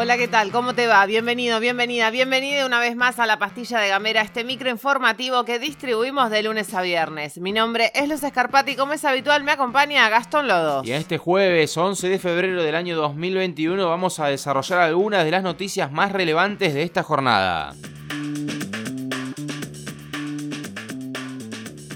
Hola, ¿qué tal? ¿Cómo te va? Bienvenido, bienvenida, bienvenida una vez más a la pastilla de Gamera, este micro informativo que distribuimos de lunes a viernes. Mi nombre es Luz Escarpati y como es habitual me acompaña Gastón Lodo. Y este jueves 11 de febrero del año 2021 vamos a desarrollar algunas de las noticias más relevantes de esta jornada.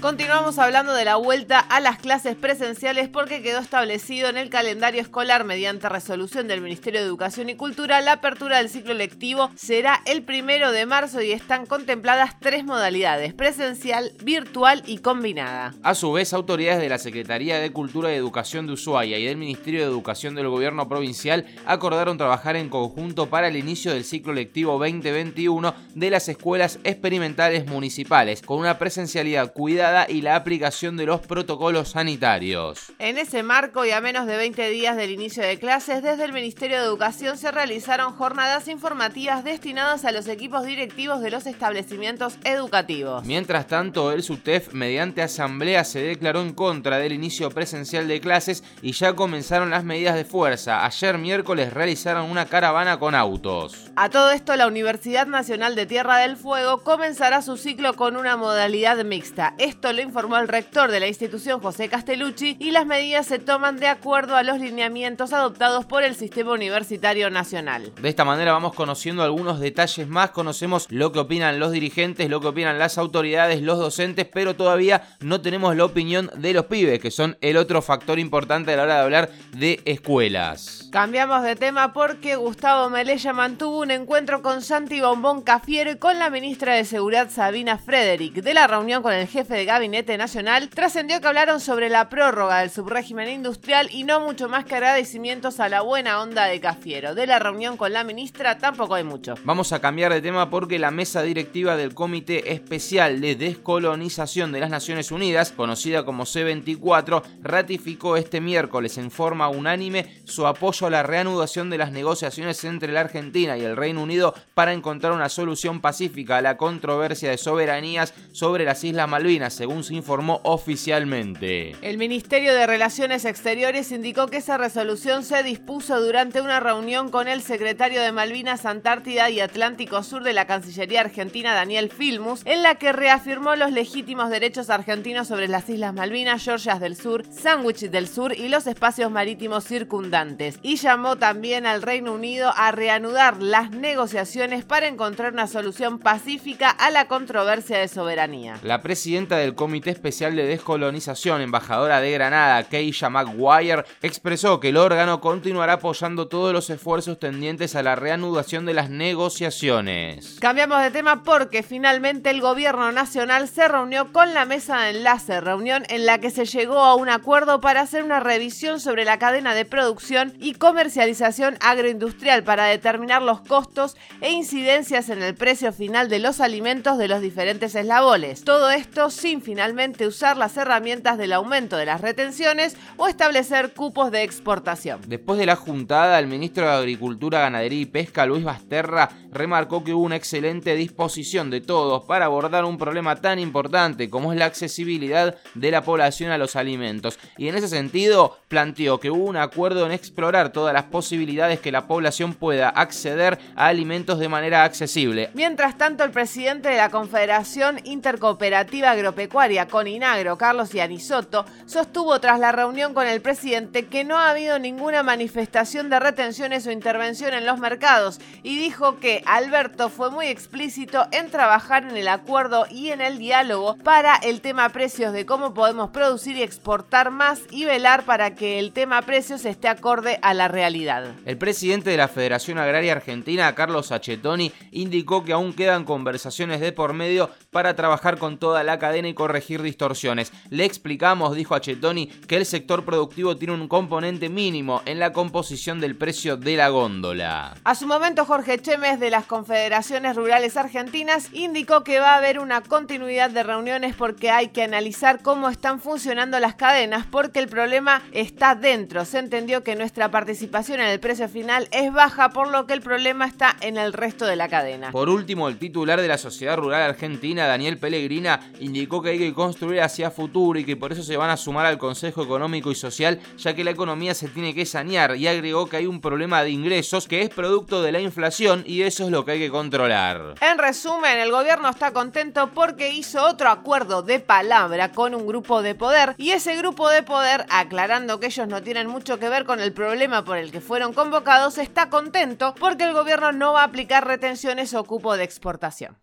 Continuamos hablando de la vuelta a las clases presenciales porque quedó establecido en el calendario escolar mediante resolución del Ministerio de Educación y Cultura la apertura del ciclo lectivo será el primero de marzo y están contempladas tres modalidades, presencial, virtual y combinada. A su vez, autoridades de la Secretaría de Cultura y Educación de Ushuaia y del Ministerio de Educación del Gobierno Provincial acordaron trabajar en conjunto para el inicio del ciclo lectivo 2021 de las escuelas experimentales municipales, con una presencialidad cuidada y la aplicación de los protocolos sanitarios. En ese marco y a menos de 20 días del inicio de clases, desde el Ministerio de Educación se realizaron jornadas informativas destinadas a los equipos directivos de los establecimientos educativos. Mientras tanto, el SUTEF, mediante asamblea, se declaró en contra del inicio presencial de clases y ya comenzaron las medidas de fuerza. Ayer miércoles realizaron una caravana con autos. A todo esto, la Universidad Nacional de Tierra del Fuego comenzará su ciclo con una modalidad mixta. Esto lo informó el rector de la institución, José Castellucci, y las medidas se toman de acuerdo a los lineamientos adoptados por el Sistema Universitario Nacional. De esta manera vamos conociendo algunos detalles más, conocemos lo que opinan los dirigentes, lo que opinan las autoridades, los docentes, pero todavía no tenemos la opinión de los pibes, que son el otro factor importante a la hora de hablar de escuelas. Cambiamos de tema porque Gustavo Melella mantuvo un encuentro con Santi Bombón Cafiero y con la ministra de Seguridad Sabina Frederick. De la reunión con el jefe de Gabinete Nacional, trascendió que hablaron sobre la prórroga del subrégimen industrial y no mucho más que agradecimientos a la buena onda de Cafiero. De la reunión con la ministra tampoco hay mucho. Vamos a cambiar de tema porque la mesa directiva del Comité Especial de Descolonización de las Naciones Unidas, conocida como C24, ratificó este miércoles en forma unánime su apoyo a la reanudación de las negociaciones entre la Argentina y el Reino Unido para encontrar una solución pacífica a la controversia de soberanías sobre las Islas Malvinas según se informó oficialmente. El Ministerio de Relaciones Exteriores indicó que esa resolución se dispuso durante una reunión con el secretario de Malvinas, Antártida y Atlántico Sur de la Cancillería Argentina, Daniel Filmus, en la que reafirmó los legítimos derechos argentinos sobre las Islas Malvinas, Georgias del Sur, Sandwich del Sur y los espacios marítimos circundantes. Y llamó también al Reino Unido a reanudar las negociaciones para encontrar una solución pacífica a la controversia de soberanía. La presidenta del Comité Especial de Descolonización, embajadora de Granada, Keisha McGuire, expresó que el órgano continuará apoyando todos los esfuerzos tendientes a la reanudación de las negociaciones. Cambiamos de tema porque finalmente el gobierno nacional se reunió con la mesa de enlace, reunión en la que se llegó a un acuerdo para hacer una revisión sobre la cadena de producción y comercialización agroindustrial para determinar los costos e incidencias en el precio final de los alimentos de los diferentes eslabones. Todo esto sin finalmente usar las herramientas del aumento de las retenciones o establecer cupos de exportación. Después de la juntada, el ministro de Agricultura, Ganadería y Pesca, Luis Basterra, remarcó que hubo una excelente disposición de todos para abordar un problema tan importante como es la accesibilidad de la población a los alimentos. Y en ese sentido, planteó que hubo un acuerdo en explorar todas las posibilidades que la población pueda acceder a alimentos de manera accesible. Mientras tanto, el presidente de la Confederación Intercooperativa Agropecuaria con Inagro, Carlos Ianisoto, sostuvo tras la reunión con el presidente que no ha habido ninguna manifestación de retenciones o intervención en los mercados y dijo que Alberto fue muy explícito en trabajar en el acuerdo y en el diálogo para el tema precios de cómo podemos producir y exportar más y velar para que el tema precios esté acorde a la realidad. El presidente de la Federación Agraria Argentina, Carlos Achetoni, indicó que aún quedan conversaciones de por medio para trabajar con toda la cadena y corregir distorsiones. Le explicamos, dijo Achetoni, que el sector productivo tiene un componente mínimo en la composición del precio de la góndola. A su momento, Jorge Chemes de las Confederaciones Rurales Argentinas indicó que va a haber una continuidad de reuniones porque hay que analizar cómo están funcionando las cadenas porque el problema está dentro. Se entendió que nuestra participación en el precio final es baja por lo que el problema está en el resto de la cadena. Por último, el titular de la Sociedad Rural Argentina, Daniel Pellegrina, indicó que hay que construir hacia futuro y que por eso se van a sumar al Consejo Económico y Social, ya que la economía se tiene que sanear y agregó que hay un problema de ingresos que es producto de la inflación y eso es lo que hay que controlar. En resumen, el gobierno está contento porque hizo otro acuerdo de palabra con un grupo de poder y ese grupo de poder, aclarando que ellos no tienen mucho que ver con el problema por el que fueron convocados, está contento porque el gobierno no va a aplicar retenciones o cupo de exportación.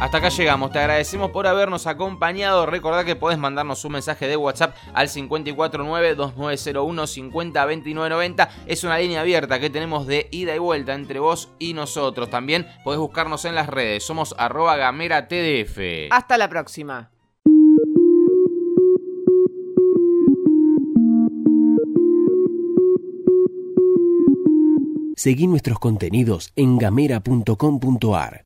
Hasta acá llegamos, te agradecemos por habernos acompañado. Recordá que podés mandarnos un mensaje de WhatsApp al 549-2901-502990. Es una línea abierta que tenemos de ida y vuelta entre vos y nosotros. También podés buscarnos en las redes, somos arroba gamera TDF. Hasta la próxima. Seguí nuestros contenidos en gamera.com.ar.